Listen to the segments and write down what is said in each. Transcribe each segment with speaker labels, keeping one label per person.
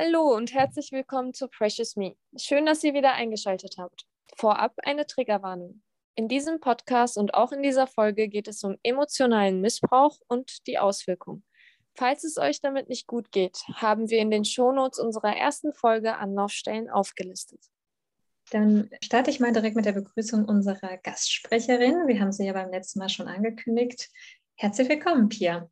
Speaker 1: Hallo und herzlich willkommen zu Precious Me. Schön, dass ihr wieder eingeschaltet habt. Vorab eine Triggerwarnung. In diesem Podcast und auch in dieser Folge geht es um emotionalen Missbrauch und die Auswirkungen. Falls es euch damit nicht gut geht, haben wir in den Shownotes unserer ersten Folge Anlaufstellen aufgelistet.
Speaker 2: Dann starte ich mal direkt mit der Begrüßung unserer Gastsprecherin. Wir haben sie ja beim letzten Mal schon angekündigt. Herzlich willkommen, Pia.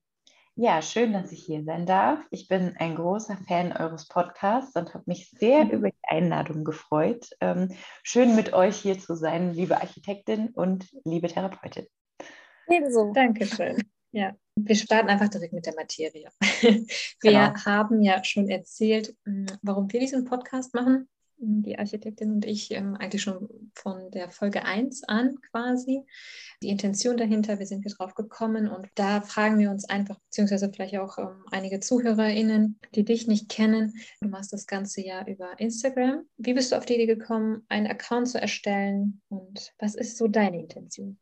Speaker 3: Ja, schön, dass ich hier sein darf. Ich bin ein großer Fan eures Podcasts und habe mich sehr mhm. über die Einladung gefreut. Ähm, schön mit euch hier zu sein, liebe Architektin und liebe Therapeutin.
Speaker 2: Ebenso. Dankeschön. Ja, wir starten einfach direkt mit der Materie. Wir genau. haben ja schon erzählt, hm, warum wir diesen Podcast machen die Architektin und ich, ähm, eigentlich schon von der Folge 1 an quasi. Die Intention dahinter, wir sind hier drauf gekommen und da fragen wir uns einfach, beziehungsweise vielleicht auch ähm, einige ZuhörerInnen, die dich nicht kennen. Du machst das Ganze ja über Instagram. Wie bist du auf die Idee gekommen, einen Account zu erstellen und was ist so deine Intention?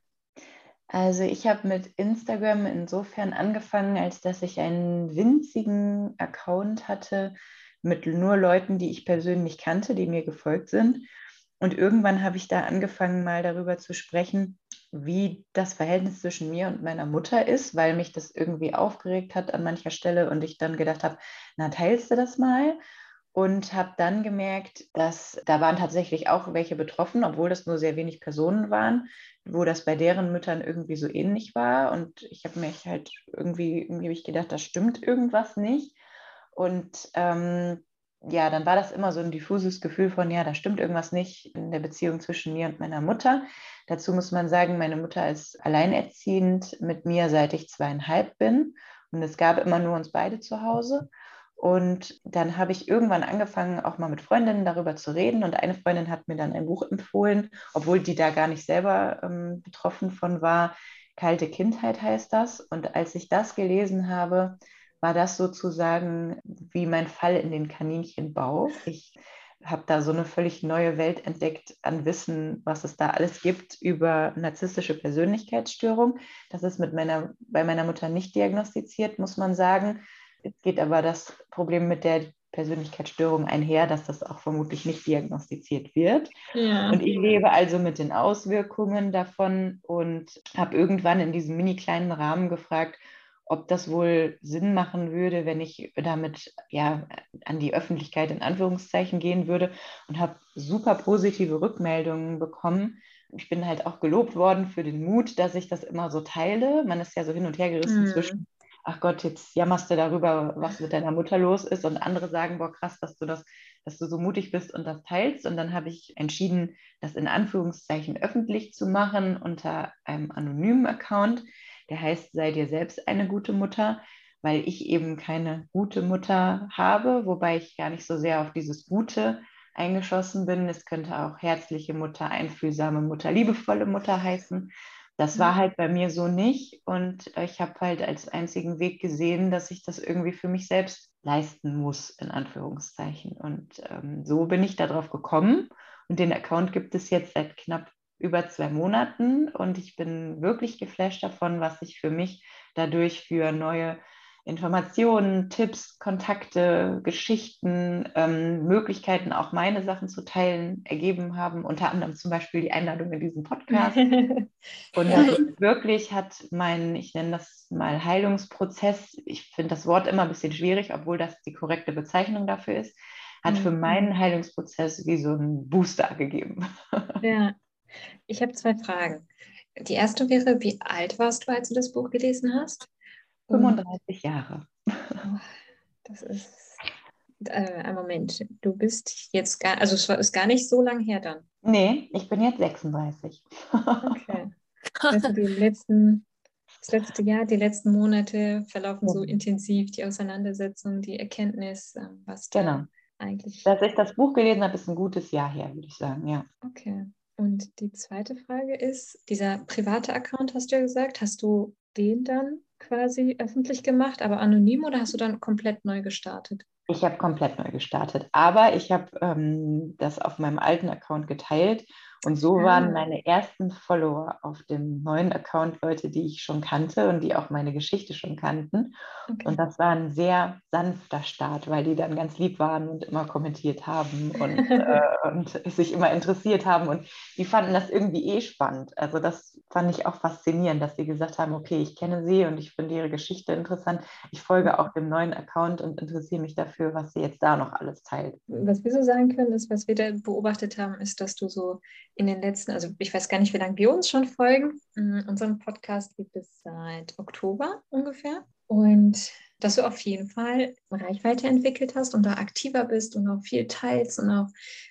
Speaker 3: Also ich habe mit Instagram insofern angefangen, als dass ich einen winzigen Account hatte, mit nur Leuten, die ich persönlich kannte, die mir gefolgt sind. Und irgendwann habe ich da angefangen, mal darüber zu sprechen, wie das Verhältnis zwischen mir und meiner Mutter ist, weil mich das irgendwie aufgeregt hat an mancher Stelle und ich dann gedacht habe, na, teilst du das mal? Und habe dann gemerkt, dass da waren tatsächlich auch welche betroffen, obwohl das nur sehr wenig Personen waren, wo das bei deren Müttern irgendwie so ähnlich war. Und ich habe mich halt irgendwie, irgendwie habe ich gedacht, da stimmt irgendwas nicht. Und ähm, ja, dann war das immer so ein diffuses Gefühl von, ja, da stimmt irgendwas nicht in der Beziehung zwischen mir und meiner Mutter. Dazu muss man sagen, meine Mutter ist alleinerziehend mit mir, seit ich zweieinhalb bin. Und es gab immer nur uns beide zu Hause. Und dann habe ich irgendwann angefangen, auch mal mit Freundinnen darüber zu reden. Und eine Freundin hat mir dann ein Buch empfohlen, obwohl die da gar nicht selber ähm, betroffen von war. Kalte Kindheit heißt das. Und als ich das gelesen habe, war das sozusagen wie mein Fall in den Kaninchenbau. Ich habe da so eine völlig neue Welt entdeckt an Wissen, was es da alles gibt über narzisstische Persönlichkeitsstörung. Das ist mit meiner, bei meiner Mutter nicht diagnostiziert, muss man sagen. Es geht aber das Problem mit der Persönlichkeitsstörung einher, dass das auch vermutlich nicht diagnostiziert wird. Ja. Und ich lebe also mit den Auswirkungen davon und habe irgendwann in diesem mini kleinen Rahmen gefragt, ob das wohl Sinn machen würde, wenn ich damit ja an die Öffentlichkeit in Anführungszeichen gehen würde und habe super positive Rückmeldungen bekommen. Ich bin halt auch gelobt worden für den Mut, dass ich das immer so teile. Man ist ja so hin und her gerissen mhm. zwischen, ach Gott, jetzt jammerst du darüber, was mit deiner Mutter los ist und andere sagen, boah, krass, dass du das dass du so mutig bist und das teilst. Und dann habe ich entschieden, das in Anführungszeichen öffentlich zu machen unter einem anonymen Account. Der heißt, sei dir selbst eine gute Mutter, weil ich eben keine gute Mutter habe, wobei ich gar nicht so sehr auf dieses Gute eingeschossen bin. Es könnte auch herzliche Mutter, einfühlsame Mutter, liebevolle Mutter heißen. Das war mhm. halt bei mir so nicht und ich habe halt als einzigen Weg gesehen, dass ich das irgendwie für mich selbst leisten muss, in Anführungszeichen. Und ähm, so bin ich darauf gekommen und den Account gibt es jetzt seit knapp über zwei Monaten und ich bin wirklich geflasht davon, was sich für mich dadurch für neue Informationen, Tipps, Kontakte, Geschichten, ähm, Möglichkeiten, auch meine Sachen zu teilen, ergeben haben. Unter anderem zum Beispiel die Einladung in diesen Podcast. und wirklich hat mein, ich nenne das mal Heilungsprozess, ich finde das Wort immer ein bisschen schwierig, obwohl das die korrekte Bezeichnung dafür ist, hat für mhm. meinen Heilungsprozess wie so einen Booster gegeben.
Speaker 2: Ja, ich habe zwei Fragen. Die erste wäre, wie alt warst du, als du das Buch gelesen hast?
Speaker 3: 35 Jahre.
Speaker 2: Das ist äh, ein Moment. Du bist jetzt gar, also es ist gar nicht so lang her dann.
Speaker 3: Nee, ich bin jetzt 36.
Speaker 2: Okay. Also die letzten, das letzte Jahr, die letzten Monate verlaufen so intensiv, die Auseinandersetzung, die Erkenntnis, ähm, was da genau. eigentlich.
Speaker 3: Dass ich das Buch gelesen habe, ist ein gutes Jahr her, würde ich sagen, ja.
Speaker 2: Okay. Und die zweite Frage ist, dieser private Account hast du ja gesagt, hast du den dann quasi öffentlich gemacht, aber anonym oder hast du dann komplett neu gestartet?
Speaker 3: Ich habe komplett neu gestartet, aber ich habe ähm, das auf meinem alten Account geteilt Und so waren meine ersten Follower auf dem neuen Account Leute, die ich schon kannte und die auch meine Geschichte schon kannten. Okay. Und das war ein sehr sanfter Start, weil die dann ganz lieb waren und immer kommentiert haben und, äh, und sich immer interessiert haben. Und die fanden das irgendwie eh spannend. Also das fand ich auch faszinierend, dass sie gesagt haben, okay, ich kenne sie und ich finde ihre Geschichte interessant. Ich folge auch dem neuen Account und interessiere mich dafür, was sie jetzt da noch alles teilt.
Speaker 2: Was wir so sagen können, ist, was wir da beobachtet haben, ist, dass du so in den letzten, also ich weiß gar nicht, wie lange wir uns schon folgen. Mm, unseren Podcast gibt es seit Oktober ungefähr. Und dass du auf jeden Fall Reichweite entwickelt hast und da aktiver bist und auch viel teilst und auch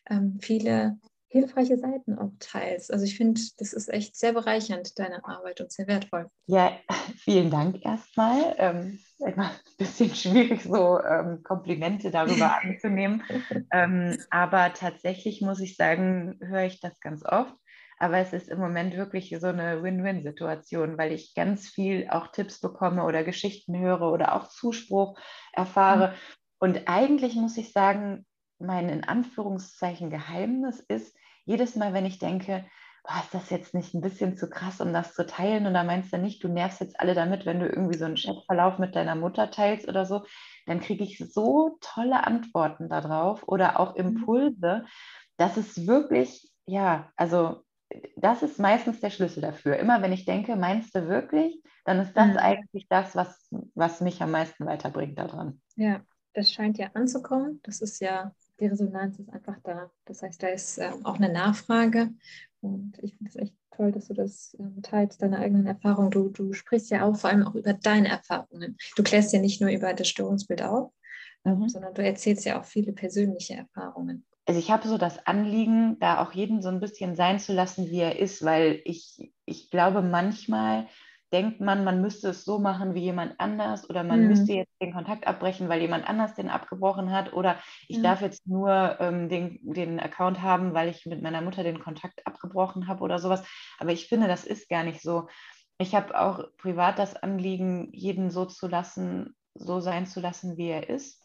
Speaker 2: ähm, viele hilfreiche Seiten auch teilst. Also ich finde, das ist echt sehr bereichernd, deine Arbeit und sehr wertvoll.
Speaker 3: Ja, vielen Dank erstmal. Ähm, immer ein bisschen schwierig, so ähm, Komplimente darüber anzunehmen. ähm, aber tatsächlich muss ich sagen, höre ich das ganz oft. Aber es ist im Moment wirklich so eine Win-Win-Situation, weil ich ganz viel auch Tipps bekomme oder Geschichten höre oder auch Zuspruch erfahre. Mhm. Und eigentlich muss ich sagen, mein in Anführungszeichen Geheimnis ist, jedes Mal, wenn ich denke, oh, ist das jetzt nicht ein bisschen zu krass, um das zu teilen? Und da meinst du nicht, du nervst jetzt alle damit, wenn du irgendwie so einen Chatverlauf mit deiner Mutter teilst oder so, dann kriege ich so tolle Antworten darauf oder auch mhm. Impulse, dass es wirklich, ja, also das ist meistens der Schlüssel dafür. Immer wenn ich denke, meinst du wirklich, dann ist das mhm. eigentlich das, was, was mich am meisten weiterbringt daran.
Speaker 2: Ja, das scheint ja anzukommen. Das ist ja die Resonanz ist einfach da. Das heißt, da ist ähm, auch eine Nachfrage. Und ich finde es echt toll, dass du das ähm, teilst, deine eigenen Erfahrungen. Du, du sprichst ja auch vor allem auch über deine Erfahrungen. Du klärst ja nicht nur über das Störungsbild auf, mhm. sondern du erzählst ja auch viele persönliche Erfahrungen.
Speaker 3: Also ich habe so das Anliegen, da auch jeden so ein bisschen sein zu lassen, wie er ist, weil ich, ich glaube manchmal, denkt man, man müsste es so machen wie jemand anders oder man mhm. müsste jetzt den Kontakt abbrechen, weil jemand anders den abgebrochen hat oder ich mhm. darf jetzt nur ähm, den, den Account haben, weil ich mit meiner Mutter den Kontakt abgebrochen habe oder sowas. Aber ich finde, das ist gar nicht so. Ich habe auch privat das Anliegen, jeden so zu lassen, so sein zu lassen, wie er ist.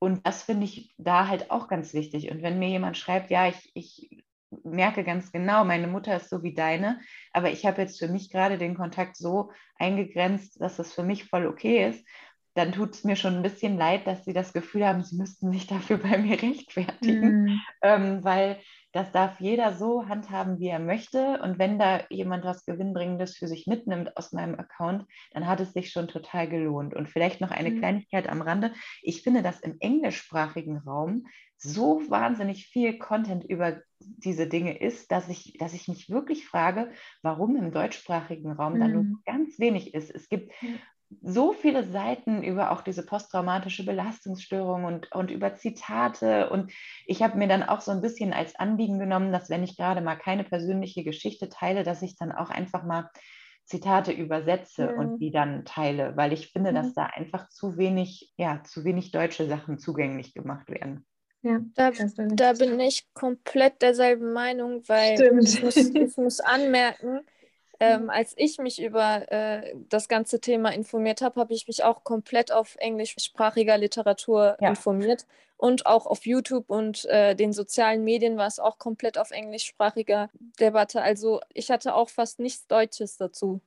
Speaker 3: Und das finde ich da halt auch ganz wichtig. Und wenn mir jemand schreibt, ja, ich, ich merke ganz genau, meine Mutter ist so wie deine, aber ich habe jetzt für mich gerade den Kontakt so eingegrenzt, dass es für mich voll okay ist, dann tut es mir schon ein bisschen leid, dass sie das Gefühl haben, sie müssten sich dafür bei mir rechtfertigen, mm. ähm, weil das darf jeder so handhaben, wie er möchte. Und wenn da jemand was Gewinnbringendes für sich mitnimmt aus meinem Account, dann hat es sich schon total gelohnt. Und vielleicht noch eine mhm. Kleinigkeit am Rande. Ich finde, dass im englischsprachigen Raum so wahnsinnig viel Content über diese Dinge ist, dass ich, dass ich mich wirklich frage, warum im deutschsprachigen Raum mhm. da nur mhm. ganz wenig ist. Es gibt so viele Seiten über auch diese posttraumatische Belastungsstörung und, und über Zitate. Und ich habe mir dann auch so ein bisschen als Anliegen genommen, dass wenn ich gerade mal keine persönliche Geschichte teile, dass ich dann auch einfach mal Zitate übersetze mhm. und die dann teile, weil ich finde, mhm. dass da einfach zu wenig, ja, zu wenig deutsche Sachen zugänglich gemacht werden.
Speaker 1: Ja, da, da bin ich komplett derselben Meinung, weil ich muss, ich muss anmerken, ähm, als ich mich über äh, das ganze Thema informiert habe, habe ich mich auch komplett auf englischsprachiger Literatur ja. informiert und auch auf YouTube und äh, den sozialen Medien war es auch komplett auf englischsprachiger Debatte. Also ich hatte auch fast nichts Deutsches dazu,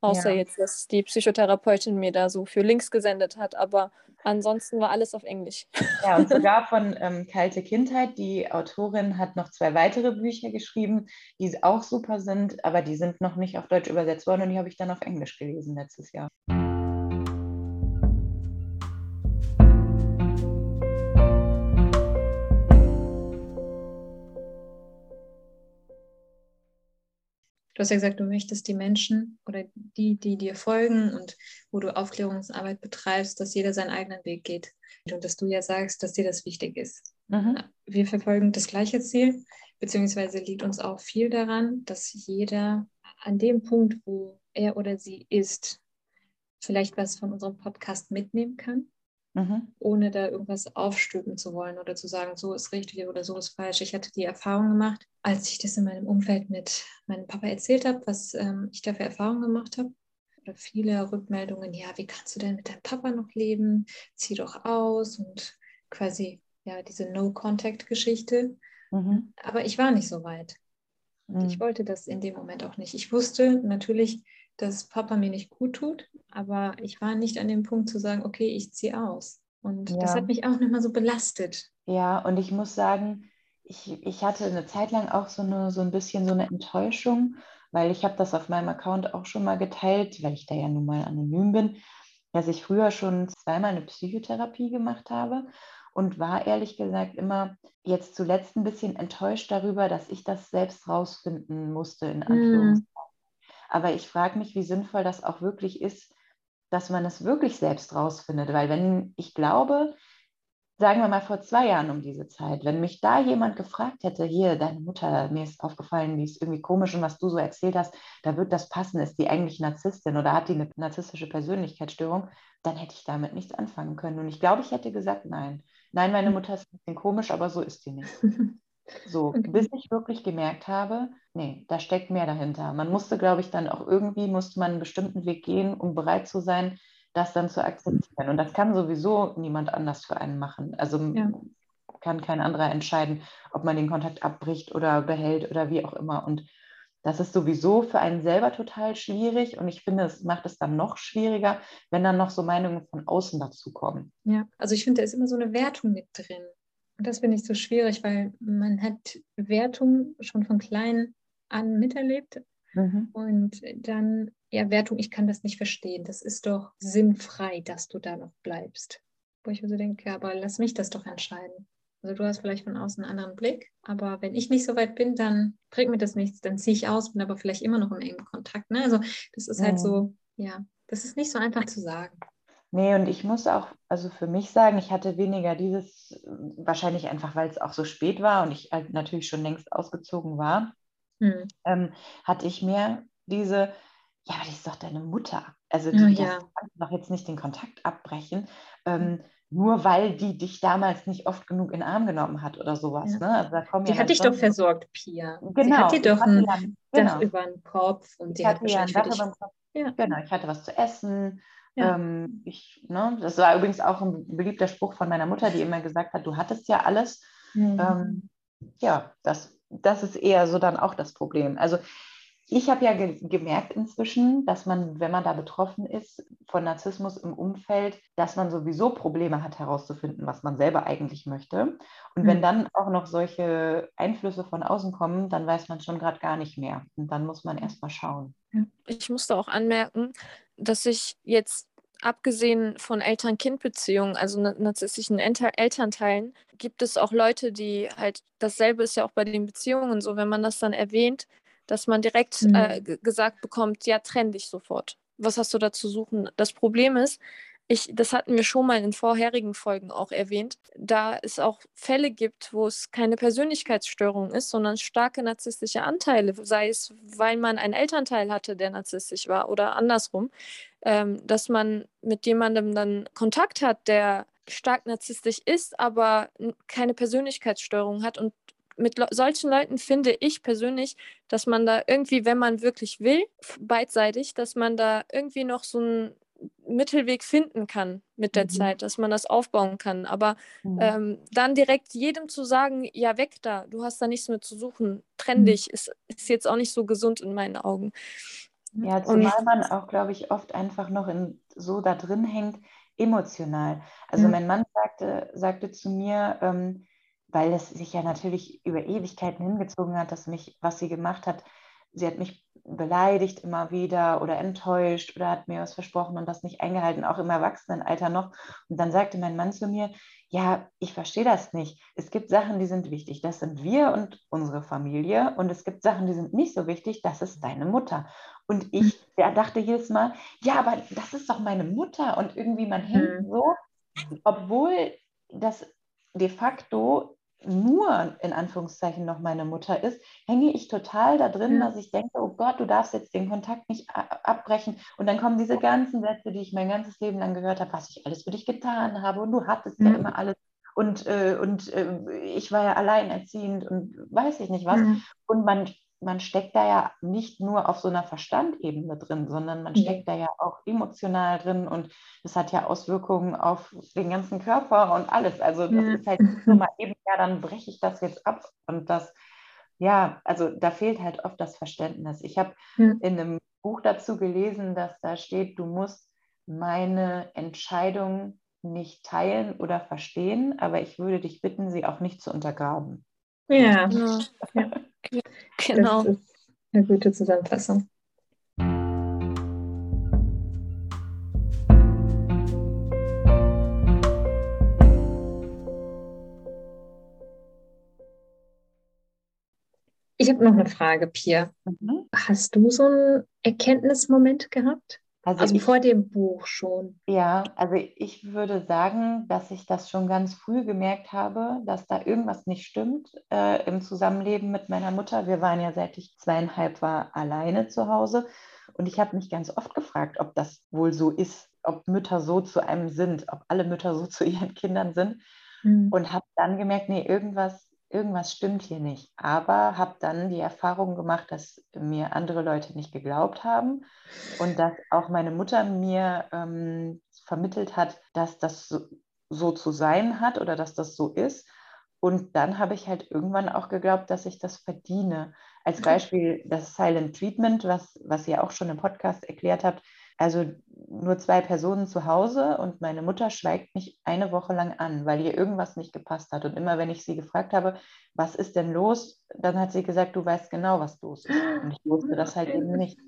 Speaker 1: außer ja. jetzt, dass die Psychotherapeutin mir da so für Links gesendet hat. Aber Ansonsten war alles auf Englisch.
Speaker 3: Ja, und sogar von ähm, Kalte Kindheit. Die Autorin hat noch zwei weitere Bücher geschrieben, die auch super sind, aber die sind noch nicht auf Deutsch übersetzt worden und die habe ich dann auf Englisch gelesen letztes Jahr.
Speaker 2: Du hast ja gesagt, du möchtest die Menschen oder die, die dir folgen und wo du Aufklärungsarbeit betreibst, dass jeder seinen eigenen Weg geht. Und dass du ja sagst, dass dir das wichtig ist. Mhm. Wir verfolgen das gleiche Ziel, beziehungsweise liegt uns auch viel daran, dass jeder an dem Punkt, wo er oder sie ist, vielleicht was von unserem Podcast mitnehmen kann mhm. ohne da irgendwas aufstülpen zu wollen oder zu sagen, so ist richtig oder so ist falsch. Ich hatte die Erfahrung gemacht, als ich das in meinem Umfeld mit meinem Papa erzählt habe, was ähm, ich da für Erfahrungen gemacht habe. Oder viele Rückmeldungen, ja, wie kannst du denn mit deinem Papa noch leben? Zieh doch aus und quasi ja diese No-Contact-Geschichte. Mhm. Aber ich war nicht so weit. Mhm. Ich wollte das in dem Moment auch nicht. Ich wusste natürlich, dass Papa mir nicht gut tut, aber ich war nicht an dem Punkt zu sagen, okay, ich ziehe aus. Und ja. das hat mich auch nochmal so belastet.
Speaker 3: Ja, und ich muss sagen, ich, ich hatte eine Zeit lang auch so, eine, so ein bisschen so eine Enttäuschung, weil ich habe das auf meinem Account auch schon mal geteilt, weil ich da ja nun mal anonym bin, dass ich früher schon zweimal eine Psychotherapie gemacht habe und war ehrlich gesagt immer jetzt zuletzt ein bisschen enttäuscht darüber, dass ich das selbst rausfinden musste, in hm. Anführungszeichen. Mm. Aber ich frage mich, wie sinnvoll das auch wirklich ist, dass man es wirklich selbst rausfindet, weil wenn ich glaube, sagen wir mal vor zwei Jahren um diese Zeit, wenn mich da jemand gefragt hätte, hier, deine Mutter, mir ist aufgefallen, die ist irgendwie komisch und was du so erzählt hast, da wird das passen, ist die eigentlich Narzisstin oder hat die eine narzisstische Persönlichkeitsstörung, dann hätte ich damit nichts anfangen können. Und ich glaube, ich hätte gesagt, nein. Nein, meine Mutter ist ein bisschen komisch, aber so ist die nicht. So, okay. bis ich wirklich gemerkt habe, nee, da steckt mehr dahinter. Man musste, glaube ich, dann auch irgendwie, musste man einen bestimmten Weg gehen, um bereit zu sein, das dann zu akzeptieren. Und das kann sowieso niemand anders für einen machen. Also ja. kann kein anderer entscheiden, ob man den Kontakt abbricht oder behält oder wie auch immer. Und das ist sowieso für einen selber total schwierig. Und ich finde, es macht es dann noch schwieriger, wenn dann noch so Meinungen von außen dazukommen.
Speaker 2: Ja, also ich finde, da ist immer so eine Wertung mit drin. Und das finde ich so schwierig, weil man hat Wertung schon von klein an miterlebt. Mhm. Und dann ja, Wertung, ich kann das nicht verstehen. Das ist doch sinnfrei, dass du da noch bleibst. Wo ich mir so denke, aber lass mich das doch entscheiden. Also du hast vielleicht von außen einen anderen Blick, aber wenn ich nicht so weit bin, dann bringt mir das nichts. Dann ziehe ich aus, bin aber vielleicht immer noch im engen Kontakt. Ne? Also das ist halt mhm. so, ja, das ist nicht so einfach zu sagen.
Speaker 3: Nee, und ich muss auch, also für mich sagen, ich hatte weniger dieses, wahrscheinlich einfach, weil es auch so spät war und ich halt natürlich schon längst ausgezogen war, mhm. ähm, hatte ich mehr diese, ja, aber die ist doch deine Mutter. Also die, ja, ja. doch jetzt nicht den Kontakt abbrechen, ähm, nur weil die dich damals nicht oft genug in den Arm genommen hat oder sowas. Ja. Ne? Also
Speaker 2: da die ja hat dich doch versorgt, Pia. Genau. Sie hat dir doch ein Dach genau. über den Kopf und die hat wahrscheinlich ja ein Dach über den Kopf.
Speaker 3: Ja. Genau, ich hatte was zu essen. Ja. Ähm, ich, ne, das war übrigens auch ein beliebter Spruch von meiner Mutter, die immer gesagt hat, du hattest ja alles. Mhm. Ähm, ja, das, das ist eher so dann auch das Problem. Also ich habe ja ge gemerkt inzwischen, dass man, wenn man da betroffen ist von Narzissmus im Umfeld, dass man sowieso Probleme hat herauszufinden, was man selber eigentlich möchte. Und mhm. wenn dann auch noch solche Einflüsse von außen kommen, dann weiß man schon gerade gar nicht mehr. Und dann muss man erst mal schauen.
Speaker 1: Ich musste auch anmerken, dass ich jetzt abgesehen von Eltern-Kind-Beziehungen, also narzisstischen Elternteilen, gibt es auch Leute, die halt, dasselbe ist ja auch bei den Beziehungen so, wenn man das dann erwähnt, dass man direkt mhm. äh, gesagt bekommt, ja, trenn dich sofort. Was hast du da zu suchen? Das Problem ist, ich, das hatten wir schon mal in vorherigen Folgen auch erwähnt, da es auch Fälle gibt, wo es keine Persönlichkeitsstörung ist, sondern starke narzisstische Anteile, sei es, weil man einen Elternteil hatte, der narzisstisch war oder andersrum, ähm, dass man mit jemandem dann Kontakt hat, der stark narzisstisch ist, aber keine Persönlichkeitsstörung hat und mit solchen Leuten finde ich persönlich, dass man da irgendwie, wenn man wirklich will, beidseitig, dass man da irgendwie noch so einen Mittelweg finden kann mit der mhm. Zeit, dass man das aufbauen kann. Aber mhm. ähm, dann direkt jedem zu sagen, ja, weg da, du hast da nichts mehr zu suchen, trenn mhm. dich, ist, ist jetzt auch nicht so gesund in meinen Augen.
Speaker 3: Ja, zumal Und, man auch, glaube ich, oft einfach noch in, so da drin hängt, emotional. Also mhm. mein Mann sagte, sagte zu mir, ähm, weil es sich ja natürlich über Ewigkeiten hingezogen hat, dass mich, was sie gemacht hat, sie hat mich beleidigt immer wieder oder enttäuscht oder hat mir was versprochen und das nicht eingehalten, auch im Erwachsenenalter noch. Und dann sagte mein Mann zu mir, ja, ich verstehe das nicht. Es gibt Sachen, die sind wichtig. Das sind wir und unsere Familie. Und es gibt Sachen, die sind nicht so wichtig. Das ist deine Mutter. Und ich ja, dachte jedes Mal, ja, aber das ist doch meine Mutter. Und irgendwie man hängt mhm. so, obwohl das de facto nur in Anführungszeichen noch meine Mutter ist, hänge ich total da drin, ja. dass ich denke, oh Gott, du darfst jetzt den Kontakt nicht abbrechen. Und dann kommen diese ganzen Sätze, die ich mein ganzes Leben lang gehört habe, was ich alles für dich getan habe und du hattest ja, ja immer alles. Und, äh, und äh, ich war ja alleinerziehend und weiß ich nicht was. Mhm. Und man man steckt da ja nicht nur auf so einer Verstandebene drin, sondern man steckt ja. da ja auch emotional drin und das hat ja Auswirkungen auf den ganzen Körper und alles. Also das ja. ist halt so mal eben, ja, dann breche ich das jetzt ab und das ja, also da fehlt halt oft das Verständnis. Ich habe ja. in einem Buch dazu gelesen, dass da steht, du musst meine Entscheidung nicht teilen oder verstehen, aber ich würde dich bitten, sie auch nicht zu untergraben.
Speaker 2: Ja, ja. genau. Das ist eine gute Zusammenfassung. Ich habe noch eine Frage, Pia. Mhm. Hast du so einen Erkenntnismoment gehabt? Also, also ich, vor dem Buch schon.
Speaker 3: Ja, also ich würde sagen, dass ich das schon ganz früh gemerkt habe, dass da irgendwas nicht stimmt äh, im Zusammenleben mit meiner Mutter. Wir waren ja seit ich zweieinhalb war alleine zu Hause. Und ich habe mich ganz oft gefragt, ob das wohl so ist, ob Mütter so zu einem sind, ob alle Mütter so zu ihren Kindern sind. Mhm. Und habe dann gemerkt, nee, irgendwas irgendwas stimmt hier nicht. Aber habe dann die Erfahrung gemacht, dass mir andere Leute nicht geglaubt haben und dass auch meine Mutter mir ähm, vermittelt hat, dass das so, so, zu sein hat oder dass das so ist. Und dann habe ich halt irgendwann auch geglaubt, dass ich das verdiene. Als Beispiel das Silent Treatment, was, was ihr auch schon im Podcast erklärt habt, also nur zwei Personen zu Hause und meine Mutter schweigt mich eine Woche lang an, weil ihr irgendwas nicht gepasst hat. Und immer wenn ich sie gefragt habe, was ist denn los, dann hat sie gesagt, du weißt genau, was los ist. Und ich wusste das halt eben nicht.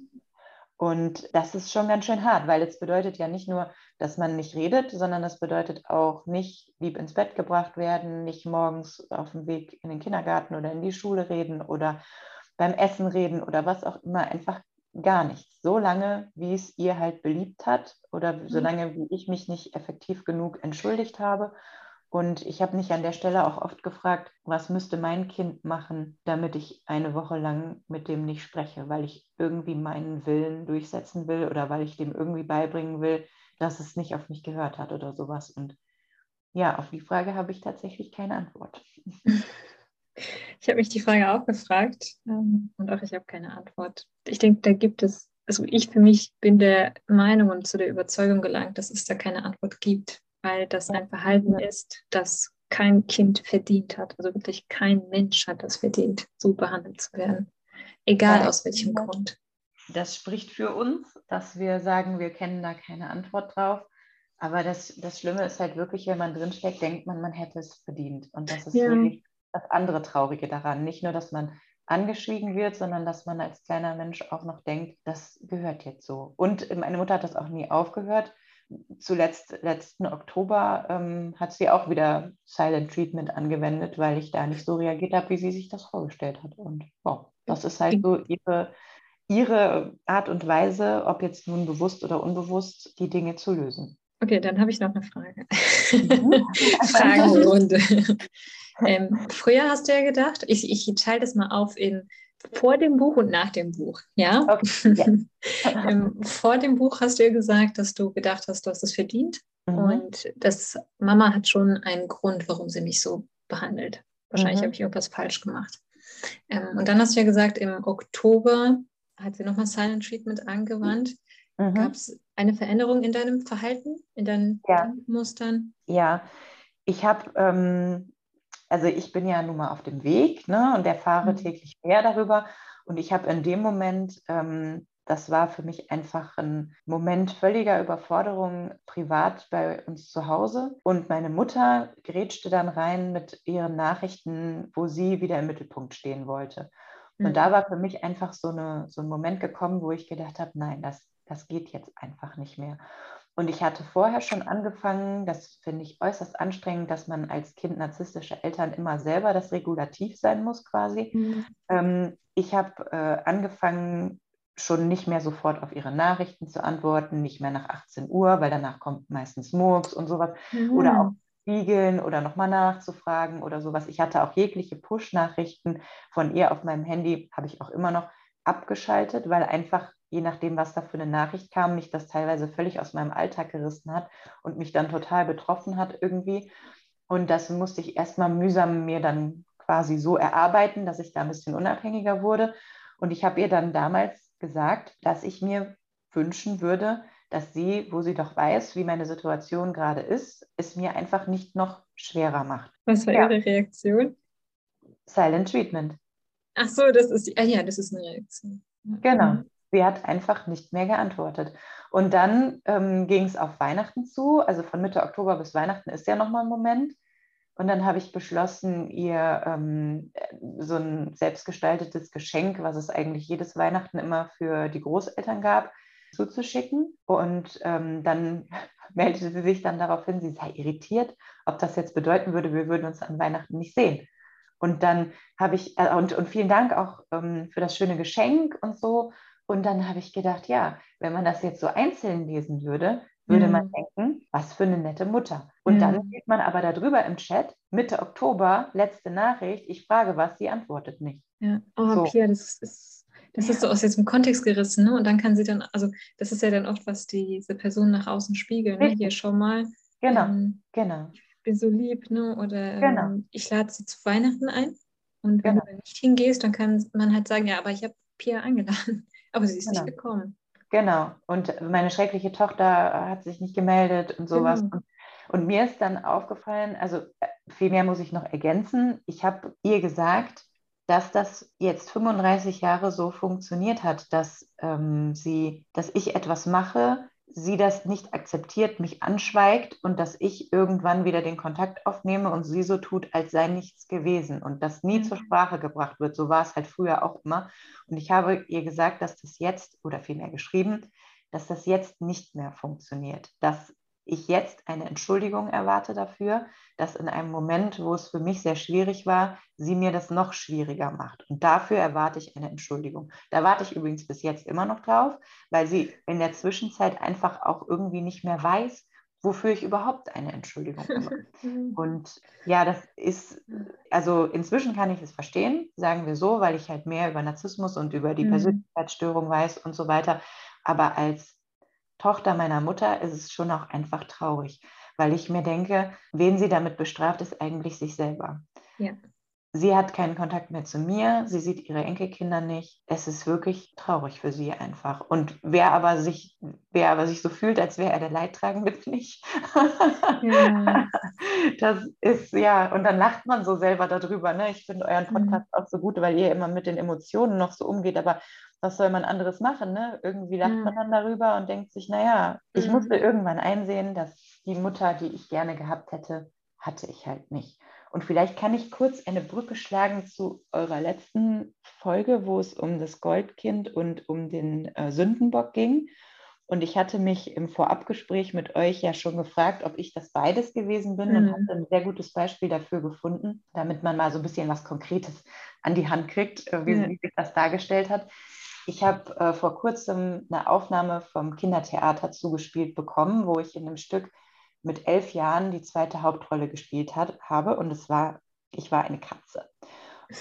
Speaker 3: Und das ist schon ganz schön hart, weil es bedeutet ja nicht nur, dass man nicht redet, sondern das bedeutet auch nicht lieb ins Bett gebracht werden, nicht morgens auf dem Weg in den Kindergarten oder in die Schule reden oder beim Essen reden oder was auch immer, einfach gar nichts. So lange, wie es ihr halt beliebt hat oder mhm. so lange, wie ich mich nicht effektiv genug entschuldigt habe. Und ich habe mich an der Stelle auch oft gefragt, was müsste mein Kind machen, damit ich eine Woche lang mit dem nicht spreche, weil ich irgendwie meinen Willen durchsetzen will oder weil ich dem irgendwie beibringen will, dass es nicht auf mich gehört hat oder sowas. Und ja, auf die Frage habe ich tatsächlich keine Antwort.
Speaker 2: Ich habe mich die Frage auch gefragt ähm, und auch ich habe keine Antwort. Ich denke, da gibt es, also ich für mich bin der Meinung und zu der Überzeugung gelangt, dass es da keine Antwort gibt, weil das ein Verhalten ist, das kein Kind verdient hat. Also wirklich kein Mensch hat das verdient, so behandelt zu werden. Egal aus welchem Grund.
Speaker 3: Das spricht für uns, dass wir sagen, wir kennen da keine Antwort drauf. Aber das, das Schlimme ist halt wirklich, wenn man drinsteckt, denkt man, man hätte es verdient. Und das ist ja. wirklich das andere Traurige daran. Nicht nur, dass man angeschwiegen wird, sondern dass man als kleiner Mensch auch noch denkt, das gehört jetzt so. Und meine Mutter hat das auch nie aufgehört. Zuletzt, letzten Oktober, ähm, hat sie auch wieder Silent Treatment angewendet, weil ich da nicht so reagiert habe, wie sie sich das vorgestellt hat. Und wow, das ist halt so ihre, ihre Art und Weise, ob jetzt nun bewusst oder unbewusst, die Dinge zu lösen.
Speaker 2: Okay, dann habe ich noch eine Frage. Mhm. Fragenrunde. Ähm, früher hast du ja gedacht, ich, ich teile das mal auf in vor dem Buch und nach dem Buch, ja? Okay, yeah. ähm, vor dem Buch hast du ja gesagt, dass du gedacht hast, du hast es verdient mhm. und dass Mama hat schon einen Grund, warum sie mich so behandelt. Wahrscheinlich mhm. habe ich irgendwas falsch gemacht. Ähm, und dann hast du ja gesagt, im Oktober hat sie nochmal Silent Treatment angewandt. Mhm. Gab es eine Veränderung in deinem Verhalten, in deinen ja. Mustern?
Speaker 3: Ja, ich habe ähm, also ich bin ja nun mal auf dem Weg ne, und erfahre mhm. täglich mehr darüber. Und ich habe in dem Moment, ähm, das war für mich einfach ein Moment völliger Überforderung privat bei uns zu Hause. Und meine Mutter grätschte dann rein mit ihren Nachrichten, wo sie wieder im Mittelpunkt stehen wollte. Mhm. Und da mhm. war für mich einfach so, eine, so ein Moment gekommen, wo ich gedacht habe, nein, das, das geht jetzt einfach nicht mehr. Und ich hatte vorher schon angefangen, das finde ich äußerst anstrengend, dass man als Kind narzisstische Eltern immer selber das Regulativ sein muss quasi. Mhm. Ähm, ich habe äh, angefangen, schon nicht mehr sofort auf ihre Nachrichten zu antworten, nicht mehr nach 18 Uhr, weil danach kommt meistens Murks und sowas. Mhm. Oder auch spiegeln oder nochmal nachzufragen oder sowas. Ich hatte auch jegliche Push-Nachrichten von ihr auf meinem Handy, habe ich auch immer noch abgeschaltet, weil einfach je nachdem, was da für eine Nachricht kam, mich das teilweise völlig aus meinem Alltag gerissen hat und mich dann total betroffen hat irgendwie. Und das musste ich erstmal mühsam mir dann quasi so erarbeiten, dass ich da ein bisschen unabhängiger wurde. Und ich habe ihr dann damals gesagt, dass ich mir wünschen würde, dass sie, wo sie doch weiß, wie meine Situation gerade ist, es mir einfach nicht noch schwerer macht.
Speaker 2: Was war ja. Ihre Reaktion?
Speaker 3: Silent Treatment.
Speaker 2: Ach so, das ist, ah ja, das ist eine Reaktion.
Speaker 3: Genau. Sie hat einfach nicht mehr geantwortet. Und dann ähm, ging es auf Weihnachten zu. Also von Mitte Oktober bis Weihnachten ist ja nochmal ein Moment. Und dann habe ich beschlossen, ihr ähm, so ein selbstgestaltetes Geschenk, was es eigentlich jedes Weihnachten immer für die Großeltern gab, zuzuschicken. Und ähm, dann meldete sie sich dann darauf hin, sie sei irritiert, ob das jetzt bedeuten würde, wir würden uns an Weihnachten nicht sehen. Und dann habe ich, äh, und, und vielen Dank auch ähm, für das schöne Geschenk und so. Und dann habe ich gedacht, ja, wenn man das jetzt so einzeln lesen würde, würde mhm. man denken, was für eine nette Mutter. Und mhm. dann sieht man aber darüber im Chat, Mitte Oktober, letzte Nachricht, ich frage was, sie antwortet nicht.
Speaker 2: Ja, oh, so. Pia, das ist, das ist so aus jetzt dem Kontext gerissen, ne? Und dann kann sie dann, also das ist ja dann oft, was diese Person nach außen spiegeln, ne? Hier schau mal.
Speaker 3: Genau, ähm, genau.
Speaker 2: Ich bin so lieb, ne? Oder ähm, genau. ich lade sie zu Weihnachten ein. Und wenn genau. du nicht hingehst, dann kann man halt sagen, ja, aber ich habe Pia eingeladen. Aber sie ist genau. nicht gekommen.
Speaker 3: Genau. Und meine schreckliche Tochter hat sich nicht gemeldet und sowas. Genau. Und, mir ist dann aufgefallen, also äh, viel mehr muss ich noch ergänzen. Ich habe ihr gesagt, dass das jetzt 35 Jahre so funktioniert hat, dass ähm, sie, dass ich etwas mache, sie das nicht akzeptiert, mich anschweigt und dass ich irgendwann wieder den Kontakt aufnehme und sie so tut, als sei nichts gewesen und das nie mhm. zur Sprache gebracht wird. So war es halt früher auch immer. Und ich habe ihr gesagt, dass das jetzt, oder vielmehr geschrieben, dass das jetzt nicht mehr funktioniert, dass ich jetzt eine Entschuldigung erwarte dafür, dass in einem Moment, wo es für mich sehr schwierig war, sie mir das noch schwieriger macht. Und dafür erwarte ich eine Entschuldigung. Da warte ich übrigens bis jetzt immer noch drauf, weil sie in der Zwischenzeit einfach auch irgendwie nicht mehr weiß, wofür ich überhaupt eine Entschuldigung mache. Mhm. Und ja, das ist, also inzwischen kann ich es verstehen, sagen wir so, weil ich halt mehr über Narzissmus und über die mhm. Persönlichkeitsstörung weiß und so weiter. Aber als Tochter meiner Mutter ist es schon auch einfach traurig, weil ich mir denke, wen sie damit bestraft, ist eigentlich sich selber. Ja. Sie hat keinen Kontakt mehr zu mir, sie sieht ihre Enkelkinder nicht. Es ist wirklich traurig für sie einfach. Und wer aber sich, wer aber sich so fühlt, als wäre er der Leidtragende, bin ich. Ja. Das ist ja, und dann lacht man so selber darüber. Ne? Ich finde euren mhm. Podcast mhm. auch so gut, weil ihr immer mit den Emotionen noch so umgeht. Aber was soll man anderes machen? Ne? Irgendwie lacht mhm. man dann darüber und denkt sich, naja, ich mhm. musste irgendwann einsehen, dass die Mutter, die ich gerne gehabt hätte, hatte ich halt nicht. Und vielleicht kann ich kurz eine Brücke schlagen zu eurer letzten Folge, wo es um das Goldkind und um den äh, Sündenbock ging. Und ich hatte mich im Vorabgespräch mit euch ja schon gefragt, ob ich das beides gewesen bin mhm. und hatte ein sehr gutes Beispiel dafür gefunden, damit man mal so ein bisschen was Konkretes an die Hand kriegt, äh, wie, mhm. sich das dargestellt hat. Ich habe äh, vor kurzem eine Aufnahme vom Kindertheater zugespielt bekommen, wo ich in einem Stück mit elf Jahren die zweite Hauptrolle gespielt hat, habe und es war, ich war eine Katze.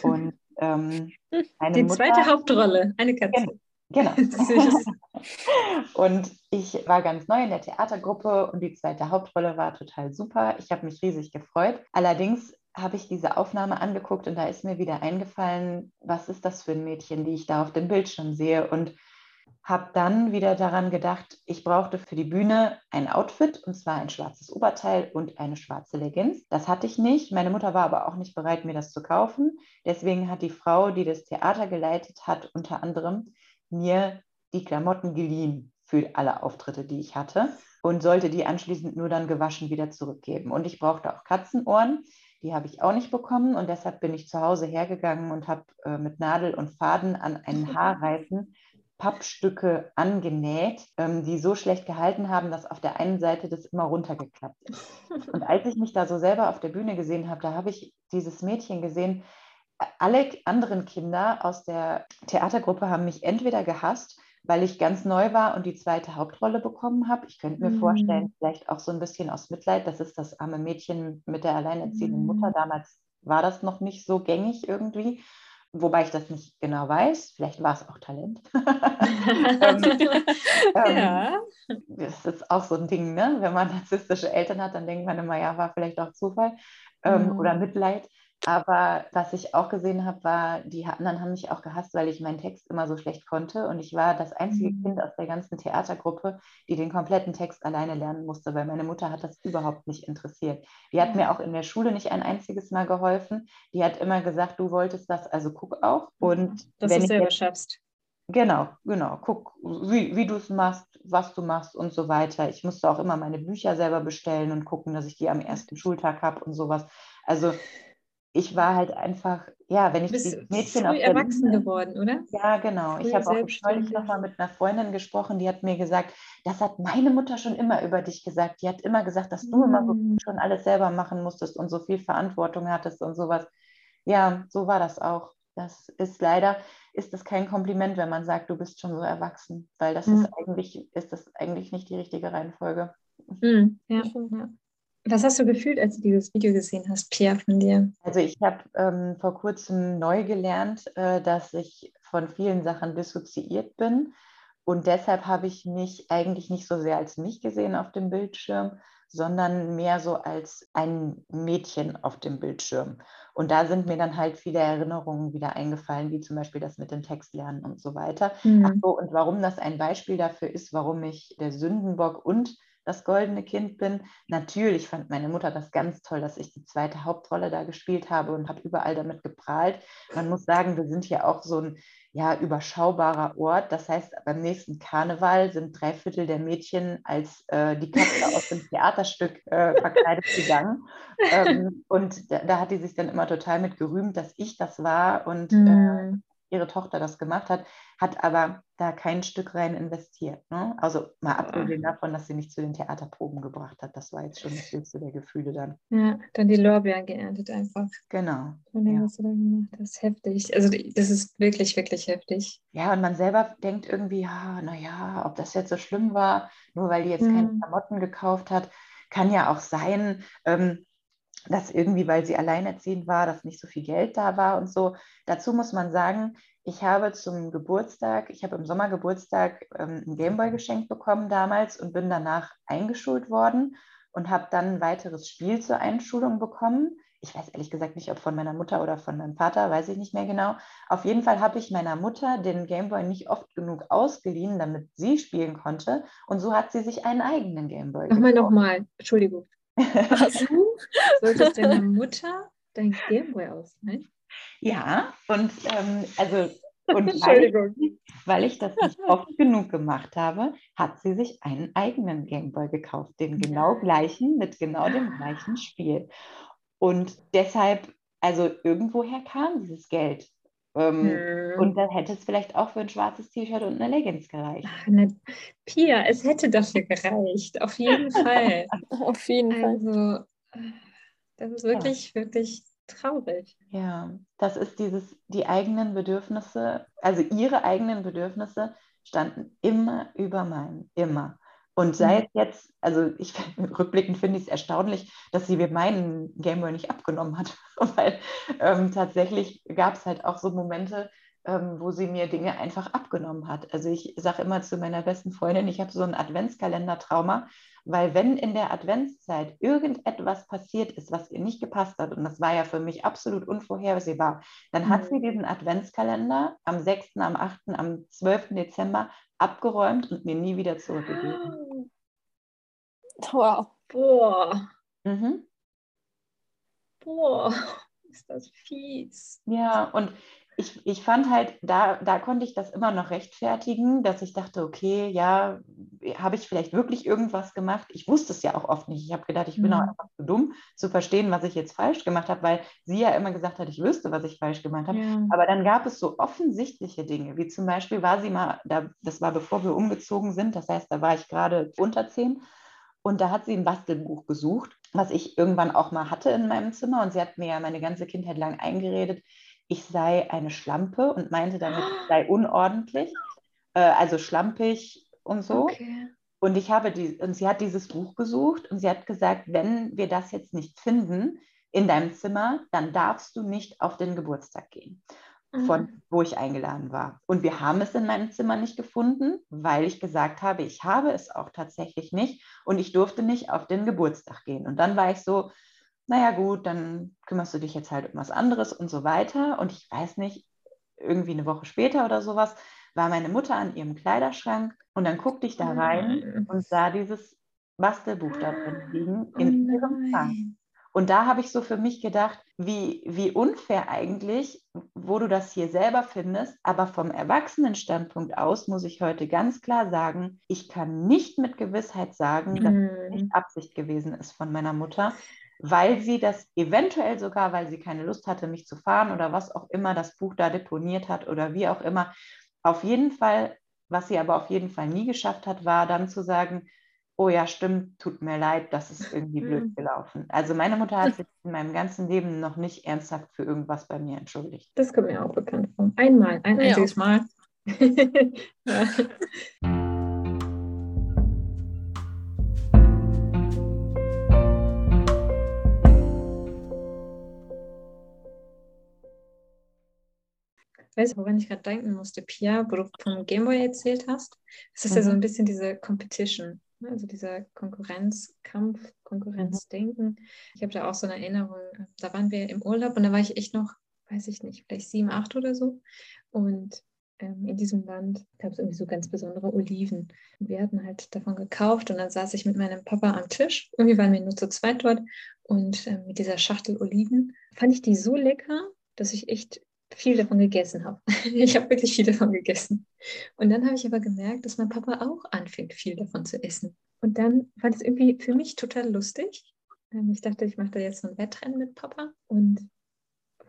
Speaker 2: Und ähm, die Mutter, zweite Hauptrolle, eine Katze.
Speaker 3: Genau. und ich war ganz neu in der Theatergruppe und die zweite Hauptrolle war total super. Ich habe mich riesig gefreut. Allerdings habe ich diese Aufnahme angeguckt und da ist mir wieder eingefallen, was ist das für ein Mädchen, die ich da auf dem Bildschirm sehe und habe dann wieder daran gedacht, ich brauchte für die Bühne ein Outfit und zwar ein schwarzes Oberteil und eine schwarze Leggings. Das hatte ich nicht. Meine Mutter war aber auch nicht bereit, mir das zu kaufen. Deswegen hat die Frau, die das Theater geleitet hat, unter anderem mir die Klamotten geliehen für alle Auftritte, die ich hatte und sollte die anschließend nur dann gewaschen wieder zurückgeben. Und ich brauchte auch Katzenohren. Die habe ich auch nicht bekommen und deshalb bin ich zu Hause hergegangen und habe äh, mit Nadel und Faden an einen Haarreifen Pappstücke angenäht, ähm, die so schlecht gehalten haben, dass auf der einen Seite das immer runtergeklappt ist. Und als ich mich da so selber auf der Bühne gesehen habe, da habe ich dieses Mädchen gesehen. Alle anderen Kinder aus der Theatergruppe haben mich entweder gehasst, weil ich ganz neu war und die zweite Hauptrolle bekommen habe. Ich könnte mir mhm. vorstellen, vielleicht auch so ein bisschen aus Mitleid, das ist das arme Mädchen mit der alleinerziehenden Mutter. Mhm. Damals war das noch nicht so gängig irgendwie wobei ich das nicht genau weiß. Vielleicht war es auch Talent. ähm, ja. Das ist auch so ein Ding, ne? wenn man narzisstische Eltern hat, dann denkt man immer, ja, war vielleicht auch Zufall ähm, mhm. oder Mitleid. Aber was ich auch gesehen habe, war, die anderen haben mich auch gehasst, weil ich meinen Text immer so schlecht konnte. Und ich war das einzige mhm. Kind aus der ganzen Theatergruppe, die den kompletten Text alleine lernen musste, weil meine Mutter hat das überhaupt nicht interessiert. Die hat mir auch in der Schule nicht ein einziges Mal geholfen. Die hat immer gesagt, du wolltest das, also guck auch. Und
Speaker 2: Dass wenn du es selber schaffst.
Speaker 3: Genau, genau. Guck, wie, wie du es machst, was du machst und so weiter. Ich musste auch immer meine Bücher selber bestellen und gucken, dass ich die am ersten Schultag habe und sowas. Also ich war halt einfach, ja, wenn ich
Speaker 2: bist die Mädchen früh erwachsen geworden, oder?
Speaker 3: Ja, genau. Früh ich habe auch neulich nochmal mit einer Freundin gesprochen, die hat mir gesagt, das hat meine Mutter schon immer über dich gesagt. Die hat immer gesagt, dass du mm. immer so schon alles selber machen musstest und so viel Verantwortung hattest und sowas. Ja, so war das auch. Das ist leider, ist das kein Kompliment, wenn man sagt, du bist schon so erwachsen, weil das mhm. ist eigentlich, ist das eigentlich nicht die richtige Reihenfolge.
Speaker 2: Mhm. Ja, ja. Was hast du gefühlt, als du dieses Video gesehen hast, Pierre, von dir?
Speaker 3: Also ich habe ähm, vor kurzem neu gelernt, äh, dass ich von vielen Sachen dissoziiert bin. Und deshalb habe ich mich eigentlich nicht so sehr als mich gesehen auf dem Bildschirm, sondern mehr so als ein Mädchen auf dem Bildschirm. Und da sind mir dann halt viele Erinnerungen wieder eingefallen, wie zum Beispiel das mit dem Textlernen und so weiter. Mhm. So, und warum das ein Beispiel dafür ist, warum ich der Sündenbock und das goldene Kind bin. Natürlich fand meine Mutter das ganz toll, dass ich die zweite Hauptrolle da gespielt habe und habe überall damit geprahlt. Man muss sagen, wir sind hier auch so ein ja, überschaubarer Ort. Das heißt, beim nächsten Karneval sind drei Viertel der Mädchen als äh, die Katze aus dem Theaterstück äh, verkleidet gegangen. Ähm, und da, da, hat die sich dann immer total mit gerühmt, dass ich das war und mhm. äh, ihre Tochter das gemacht hat, hat aber da kein Stück rein investiert. Ne? Also mal abgesehen davon, dass sie mich zu den Theaterproben gebracht hat. Das war jetzt schon das höchste der Gefühle dann.
Speaker 2: Ja, dann die Lorbeeren geerntet einfach.
Speaker 3: Genau.
Speaker 2: Von dem, ja. was du da gemacht hast. Heftig. Also das ist wirklich, wirklich heftig.
Speaker 3: Ja, und man selber denkt irgendwie, ja, naja, ob das jetzt so schlimm war, nur weil die jetzt mhm. keine Klamotten gekauft hat, kann ja auch sein. Ähm, dass irgendwie, weil sie alleinerziehend war, dass nicht so viel Geld da war und so. Dazu muss man sagen, ich habe zum Geburtstag, ich habe im Sommer Geburtstag ähm, einen Gameboy geschenkt bekommen damals und bin danach eingeschult worden und habe dann ein weiteres Spiel zur Einschulung bekommen. Ich weiß ehrlich gesagt nicht, ob von meiner Mutter oder von meinem Vater, weiß ich nicht mehr genau. Auf jeden Fall habe ich meiner Mutter den Gameboy nicht oft genug ausgeliehen, damit sie spielen konnte. Und so hat sie sich einen eigenen Gameboy.
Speaker 2: Nochmal, nochmal, Entschuldigung. Du solltest deiner Mutter dein Gameboy ausleihen?
Speaker 3: Ja, und ähm, also und weil ich, weil ich, das nicht oft genug gemacht habe, hat sie sich einen eigenen Gameboy gekauft, den genau gleichen, mit genau dem gleichen Spiel. Und deshalb, also irgendwoher kam dieses Geld. Ähm, hm. Und dann hätte es vielleicht auch für ein schwarzes T-Shirt und eine Leggings gereicht. Ach,
Speaker 2: ne, Pia, es hätte dafür gereicht, auf jeden Fall.
Speaker 1: auf jeden
Speaker 2: also, Fall. Das ist wirklich, ja. wirklich traurig.
Speaker 3: Ja, das ist dieses, die eigenen Bedürfnisse, also ihre eigenen Bedürfnisse standen immer über meinen, immer. Und sei mhm. es jetzt, also ich rückblickend finde ich es erstaunlich, dass sie mir meinen Gameboy nicht abgenommen hat, weil ähm, tatsächlich gab es halt auch so Momente, ähm, wo sie mir Dinge einfach abgenommen hat. Also ich sage immer zu meiner besten Freundin, ich habe so ein Adventskalender-Trauma, weil wenn in der Adventszeit irgendetwas passiert ist, was ihr nicht gepasst hat, und das war ja für mich absolut unvorhersehbar, dann mhm. hat sie diesen Adventskalender am 6., am 8., am 12. Dezember abgeräumt und mir nie wieder zurückgegeben.
Speaker 2: Wow. Boah. Mhm. Boah, ist das fies.
Speaker 3: Ja, und ich, ich fand halt, da, da konnte ich das immer noch rechtfertigen, dass ich dachte, okay, ja, habe ich vielleicht wirklich irgendwas gemacht? Ich wusste es ja auch oft nicht. Ich habe gedacht, ich bin mhm. auch einfach zu dumm zu verstehen, was ich jetzt falsch gemacht habe, weil sie ja immer gesagt hat, ich wüsste, was ich falsch gemacht habe. Ja. Aber dann gab es so offensichtliche Dinge, wie zum Beispiel war sie mal, da, das war bevor wir umgezogen sind, das heißt, da war ich gerade unter zehn. Und da hat sie ein Bastelbuch gesucht, was ich irgendwann auch mal hatte in meinem Zimmer. Und sie hat mir ja meine ganze Kindheit lang eingeredet, ich sei eine Schlampe und meinte damit, ich sei unordentlich, äh, also schlampig und so. Okay. Und ich habe die, und sie hat dieses Buch gesucht und sie hat gesagt, wenn wir das jetzt nicht finden in deinem Zimmer, dann darfst du nicht auf den Geburtstag gehen, von mhm. wo ich eingeladen war. Und wir haben es in meinem Zimmer nicht gefunden, weil ich gesagt habe, ich habe es auch tatsächlich nicht und ich durfte nicht auf den Geburtstag gehen. Und dann war ich so, naja gut, dann kümmerst du dich jetzt halt um was anderes und so weiter. Und ich weiß nicht, irgendwie eine Woche später oder sowas, war meine Mutter an ihrem Kleiderschrank und dann guckte ich da rein und sah dieses Bastelbuch da drin liegen in oh ihrem Schrank. Und da habe ich so für mich gedacht, wie, wie unfair eigentlich, wo du das hier selber findest. Aber vom Erwachsenenstandpunkt aus muss ich heute ganz klar sagen, ich kann nicht mit Gewissheit sagen, dass mm. es nicht Absicht gewesen ist von meiner Mutter, weil sie das eventuell sogar, weil sie keine Lust hatte, mich zu fahren oder was auch immer das Buch da deponiert hat oder wie auch immer. Auf jeden Fall, was sie aber auf jeden Fall nie geschafft hat, war dann zu sagen, oh ja, stimmt, tut mir leid, das ist irgendwie blöd mhm. gelaufen. Also meine Mutter hat sich in meinem ganzen Leben noch nicht ernsthaft für irgendwas bei mir entschuldigt.
Speaker 2: Das kommt mir auch bekannt vor. Einmal, ein ja. einziges Mal. ja. Weißt du, woran ich gerade denken musste, Pia, wo du vom Gameboy erzählt hast? Das ist mhm. ja so ein mhm. bisschen diese Competition. Ne? Also dieser Konkurrenzkampf, Konkurrenzdenken. Ich habe da auch so eine Erinnerung, da waren wir im Urlaub und da war ich echt noch, weiß ich nicht, vielleicht sieben, acht oder so. Und ähm, in diesem Land gab es irgendwie so ganz besondere Oliven. Und wir hatten halt davon gekauft und dann saß ich mit meinem Papa am Tisch. Irgendwie waren wir nur zu zweit dort und äh, mit dieser Schachtel Oliven fand ich die so lecker, dass ich echt viel davon gegessen habe. Ich habe wirklich viel davon gegessen. Und dann habe ich aber gemerkt, dass mein Papa auch anfängt, viel davon zu essen. Und dann war das irgendwie für mich total lustig. Ähm, ich dachte, ich mache da jetzt so ein Wettrennen mit Papa. Und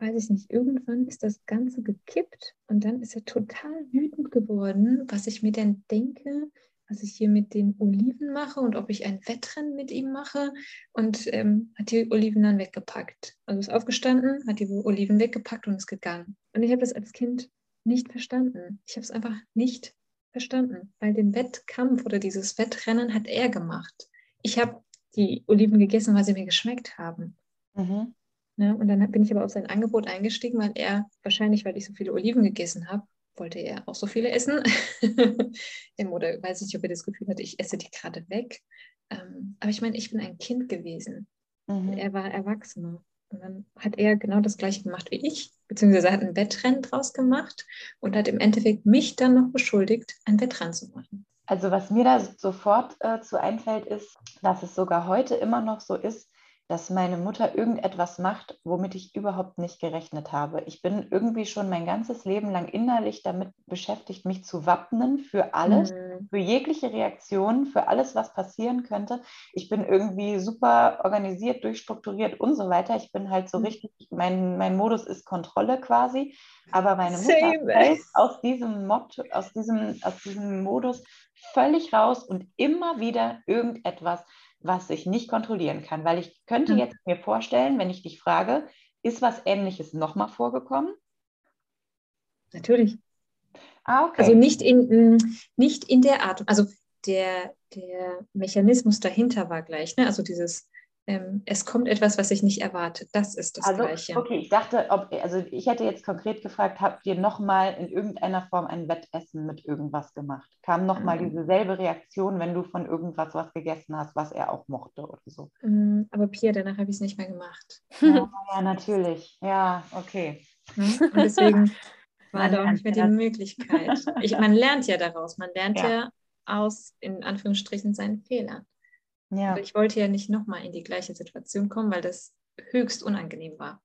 Speaker 2: weiß ich nicht, irgendwann ist das Ganze gekippt und dann ist er total wütend geworden, was ich mir denn denke, was ich hier mit den Oliven mache und ob ich ein Wettrennen mit ihm mache und ähm, hat die Oliven dann weggepackt. Also ist aufgestanden, hat die Oliven weggepackt und ist gegangen. Und ich habe das als Kind nicht verstanden. Ich habe es einfach nicht verstanden, weil den Wettkampf oder dieses Wettrennen hat er gemacht. Ich habe die Oliven gegessen, weil sie mir geschmeckt haben. Mhm. Ja, ne, und dann bin ich aber auf sein Angebot eingestiegen, weil er, wahrscheinlich weil ich so viele Oliven gegessen habe, wollte er auch so viele essen. Oder weiß nicht, ob er das Gefühl hatte, ich esse die gerade weg. Ähm, aber ich meine, ich bin ein Kind gewesen. Mhm. Er war Erwachsener. Und dann hat er genau das gleiche gemacht wie ich, beziehungsweise hat ein Wettrennen draus gemacht und hat im Endeffekt mich dann noch beschuldigt, ein Wettrennen zu machen.
Speaker 3: Also was mir da sofort äh, zu einfällt, ist, dass es sogar heute immer noch so ist, dass meine Mutter irgendetwas macht, womit ich überhaupt nicht gerechnet habe. Ich bin irgendwie schon mein ganzes Leben lang innerlich damit beschäftigt, mich zu wappnen für alles, mhm. für jegliche Reaktion, für alles, was passieren könnte. Ich bin irgendwie super organisiert, durchstrukturiert und so weiter. Ich bin halt so mhm. richtig, mein, mein Modus ist Kontrolle quasi. Aber meine Mutter fällt aus diesem Mod, aus diesem, aus diesem Modus völlig raus und immer wieder irgendetwas was ich nicht kontrollieren kann. Weil ich könnte hm. jetzt mir vorstellen, wenn ich dich frage, ist was Ähnliches nochmal vorgekommen?
Speaker 2: Natürlich. Ah, okay. Also nicht in, nicht in der Art, also der, der Mechanismus dahinter war gleich, ne? also dieses ähm, es kommt etwas, was ich nicht erwarte. Das ist das
Speaker 3: also,
Speaker 2: Gleiche.
Speaker 3: Okay, ich dachte, ob, also ich hätte jetzt konkret gefragt, habt ihr nochmal in irgendeiner Form ein Wettessen mit irgendwas gemacht? Kam nochmal mhm. dieselbe Reaktion, wenn du von irgendwas was gegessen hast, was er auch mochte oder so?
Speaker 2: Mhm, aber Pia, danach habe ich es nicht mehr gemacht.
Speaker 3: Ja, ja, natürlich. Ja, okay.
Speaker 2: Mhm. Und deswegen war da auch nicht mehr die Möglichkeit. Ich, man lernt ja daraus. Man lernt ja, ja aus, in Anführungsstrichen, seinen Fehlern. Ja. ich wollte ja nicht nochmal in die gleiche Situation kommen, weil das höchst unangenehm war.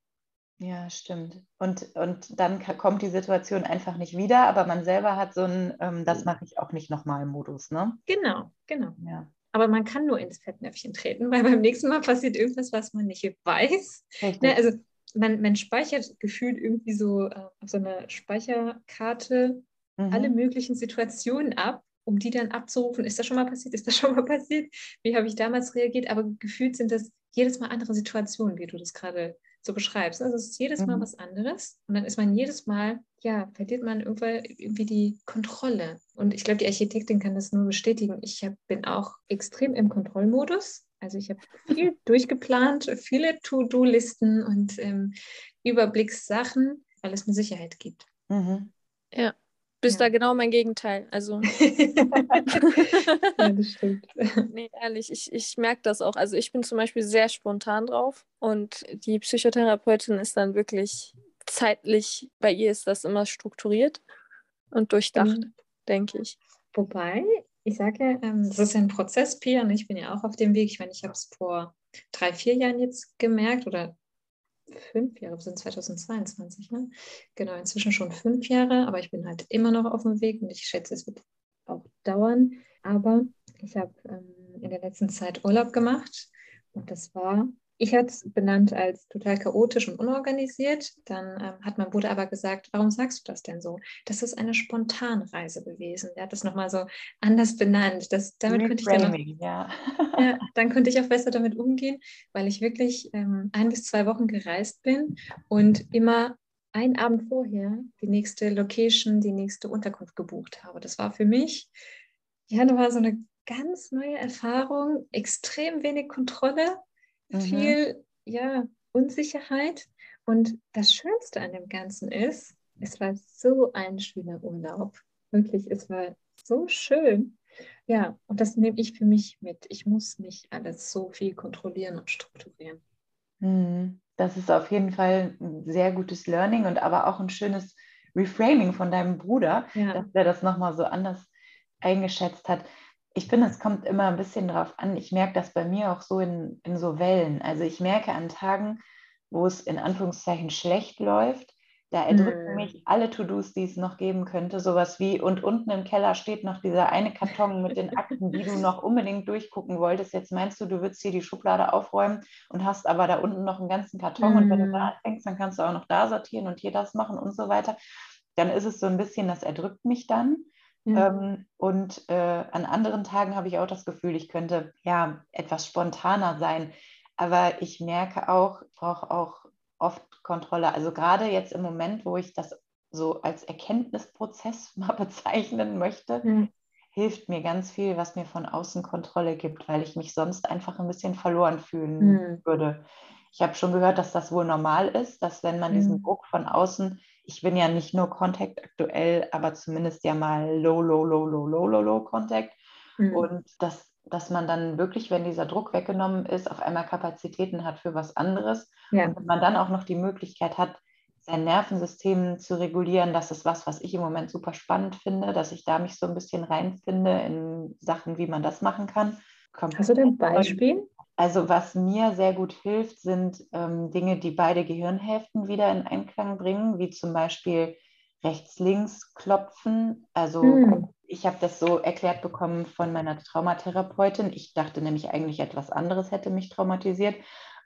Speaker 3: Ja, stimmt. Und, und dann kommt die Situation einfach nicht wieder, aber man selber hat so ein, ähm, das mache ich auch nicht nochmal Modus, ne?
Speaker 2: Genau, genau. Ja. Aber man kann nur ins Fettnäpfchen treten, weil beim nächsten Mal passiert irgendwas, was man nicht weiß. Ne, also man, man speichert gefühlt irgendwie so äh, auf so einer Speicherkarte mhm. alle möglichen Situationen ab um die dann abzurufen, ist das schon mal passiert, ist das schon mal passiert, wie habe ich damals reagiert, aber gefühlt sind das jedes Mal andere Situationen, wie du das gerade so beschreibst. Also es ist jedes Mal mhm. was anderes und dann ist man jedes Mal, ja, verliert man irgendwie die Kontrolle. Und ich glaube, die Architektin kann das nur bestätigen. Ich hab, bin auch extrem im Kontrollmodus. Also ich habe viel durchgeplant, viele To-Do-Listen und ähm, Überblickssachen, weil es mir Sicherheit gibt.
Speaker 1: Mhm. Ja, bist ja. da genau mein Gegenteil. Also.
Speaker 2: ja, das stimmt.
Speaker 1: nee, ehrlich, ich, ich merke das auch. Also ich bin zum Beispiel sehr spontan drauf und die Psychotherapeutin ist dann wirklich zeitlich, bei ihr ist das immer strukturiert und durchdacht, mhm. denke ich.
Speaker 2: Wobei, ich sage ja, ähm, das ist ein Prozess, Pia, und ich bin ja auch auf dem Weg. Ich meine, ich habe es vor drei, vier Jahren jetzt gemerkt oder fünf Jahre, wir sind 2022, ne? Genau, inzwischen schon fünf Jahre, aber ich bin halt immer noch auf dem Weg und ich schätze, es wird auch dauern. Aber ich habe ähm, in der letzten Zeit Urlaub gemacht und das war ich hatte es benannt als total chaotisch und unorganisiert. Dann ähm, hat mein Bruder aber gesagt, warum sagst du das denn so? Das ist eine Spontanreise gewesen. Er hat das nochmal so anders benannt. Das, damit könnte ich dann, auch, ja. ja, dann könnte ich auch besser damit umgehen, weil ich wirklich ähm, ein bis zwei Wochen gereist bin und immer einen Abend vorher die nächste Location, die nächste Unterkunft gebucht habe. Das war für mich, ja, das war so eine ganz neue Erfahrung, extrem wenig Kontrolle mhm. viel ja, Unsicherheit. Und das Schönste an dem Ganzen ist, es war so ein schöner Urlaub. Wirklich, es war so schön. Ja, und das nehme ich für mich mit. Ich muss nicht alles so viel kontrollieren und strukturieren.
Speaker 3: Mhm. Das ist auf jeden Fall ein sehr gutes Learning und aber auch ein schönes Reframing von deinem Bruder, ja. dass er das nochmal so anders eingeschätzt hat ich finde, es kommt immer ein bisschen drauf an. Ich merke das bei mir auch so in, in so Wellen. Also ich merke an Tagen, wo es in Anführungszeichen schlecht läuft, da erdrücken hm. mich alle To-Dos, die es noch geben könnte. Sowas wie, und unten im Keller steht noch dieser eine Karton mit den Akten, die du noch unbedingt durchgucken wolltest. Jetzt meinst du, du würdest hier die Schublade aufräumen und hast aber da unten noch einen ganzen Karton. Hm. Und wenn du da hm. anfängst, dann kannst du auch noch da sortieren und hier das machen und so weiter. Dann ist es so ein bisschen, das erdrückt mich dann. Ja. Ähm, und äh, an anderen Tagen habe ich auch das Gefühl, ich könnte ja etwas spontaner sein. Aber ich merke auch, ich brauche auch oft Kontrolle. Also gerade jetzt im Moment, wo ich das so als Erkenntnisprozess mal bezeichnen möchte, mhm. hilft mir ganz viel, was mir von außen Kontrolle gibt, weil ich mich sonst einfach ein bisschen verloren fühlen mhm. würde. Ich habe schon gehört, dass das wohl normal ist, dass wenn man diesen Druck von außen ich bin ja nicht nur Contact aktuell, aber zumindest ja mal low, low, low, low, low, low, low Contact. Mhm. Und dass, dass man dann wirklich, wenn dieser Druck weggenommen ist, auf einmal Kapazitäten hat für was anderes. Ja. Und man dann auch noch die Möglichkeit hat, sein Nervensystem zu regulieren, das ist was, was ich im Moment super spannend finde, dass ich da mich so ein bisschen reinfinde in Sachen, wie man das machen kann.
Speaker 2: Kommt Hast du denn ein Beispiel?
Speaker 3: Also was mir sehr gut hilft, sind ähm, Dinge, die beide Gehirnhälften wieder in Einklang bringen, wie zum Beispiel rechts-links klopfen. Also hm. ich habe das so erklärt bekommen von meiner Traumatherapeutin. Ich dachte nämlich eigentlich etwas anderes hätte mich traumatisiert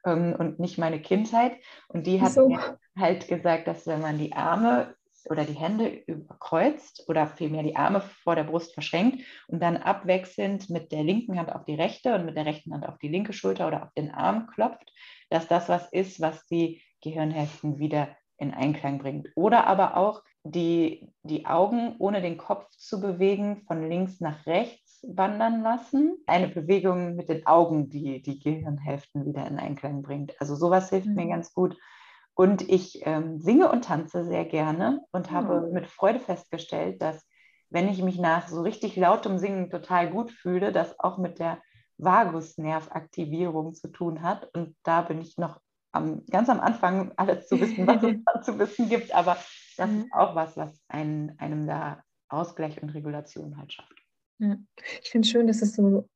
Speaker 3: ähm, und nicht meine Kindheit. Und die hat so. mir halt gesagt, dass wenn man die Arme oder die Hände überkreuzt oder vielmehr die Arme vor der Brust verschränkt und dann abwechselnd mit der linken Hand auf die rechte und mit der rechten Hand auf die linke Schulter oder auf den Arm klopft, dass das was ist, was die Gehirnhälften wieder in Einklang bringt. Oder aber auch die, die Augen ohne den Kopf zu bewegen, von links nach rechts wandern lassen. Eine Bewegung mit den Augen, die die Gehirnhälften wieder in Einklang bringt. Also sowas hilft mhm. mir ganz gut. Und ich ähm, singe und tanze sehr gerne und habe mhm. mit Freude festgestellt, dass wenn ich mich nach so richtig lautem Singen total gut fühle, das auch mit der Vagusnervaktivierung zu tun hat. Und da bin ich noch am, ganz am Anfang, alles zu wissen, was es zu wissen gibt. Aber das mhm. ist auch was, was einen, einem da Ausgleich und Regulation halt schafft.
Speaker 2: Ja. Ich finde es schön, dass es so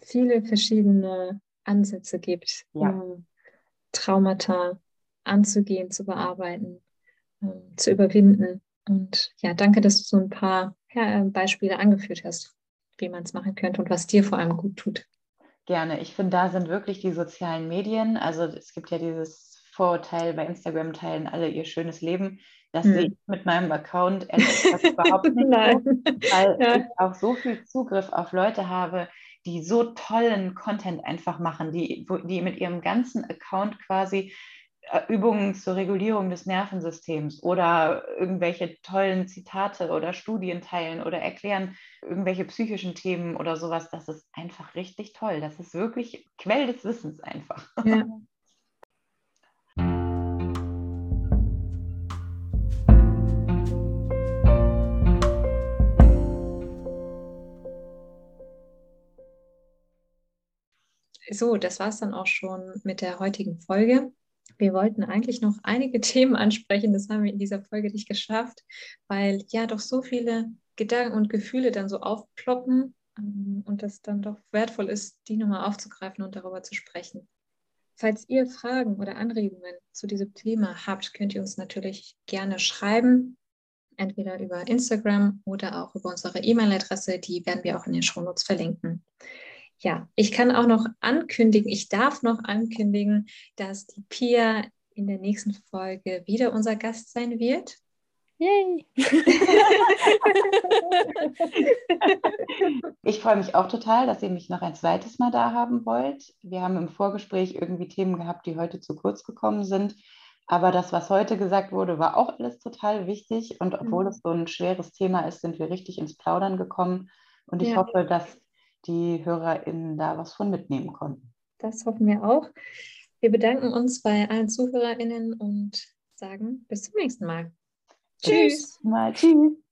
Speaker 2: viele verschiedene Ansätze gibt, ja. um Traumata anzugehen, zu bearbeiten, ähm, zu überwinden. Und ja, danke, dass du so ein paar ja, Beispiele angeführt hast, wie man es machen könnte und was dir vor allem gut tut.
Speaker 3: Gerne. Ich finde, da sind wirklich die sozialen Medien. Also es gibt ja dieses Vorurteil, bei Instagram teilen alle ihr schönes Leben. Das hm. sehe ich mit meinem Account überhaupt nicht. So, weil ja. ich auch so viel Zugriff auf Leute habe, die so tollen Content einfach machen, die, die mit ihrem ganzen Account quasi Übungen zur Regulierung des Nervensystems oder irgendwelche tollen Zitate oder Studien teilen oder erklären irgendwelche psychischen Themen oder sowas. Das ist einfach richtig toll. Das ist wirklich Quell des Wissens einfach. Ja.
Speaker 2: So, das war es dann auch schon mit der heutigen Folge. Wir wollten eigentlich noch einige Themen ansprechen, das haben wir in dieser Folge nicht geschafft, weil ja doch so viele Gedanken und Gefühle dann so aufploppen ähm, und das dann doch wertvoll ist, die nochmal aufzugreifen und darüber zu sprechen. Falls ihr Fragen oder Anregungen zu diesem Thema habt, könnt ihr uns natürlich gerne schreiben, entweder über Instagram oder auch über unsere E-Mail-Adresse. Die werden wir auch in den Shownotes verlinken. Ja, ich kann auch noch ankündigen, ich darf noch ankündigen, dass die Pia in der nächsten Folge wieder unser Gast sein wird. Yay!
Speaker 3: ich freue mich auch total, dass ihr mich noch ein zweites Mal da haben wollt. Wir haben im Vorgespräch irgendwie Themen gehabt, die heute zu kurz gekommen sind. Aber das, was heute gesagt wurde, war auch alles total wichtig. Und obwohl mhm. es so ein schweres Thema ist, sind wir richtig ins Plaudern gekommen. Und ich ja. hoffe, dass die HörerInnen da was von mitnehmen konnten.
Speaker 2: Das hoffen wir auch. Wir bedanken uns bei allen ZuhörerInnen und sagen bis zum nächsten Mal.
Speaker 3: Tschüss. Mal tschüss.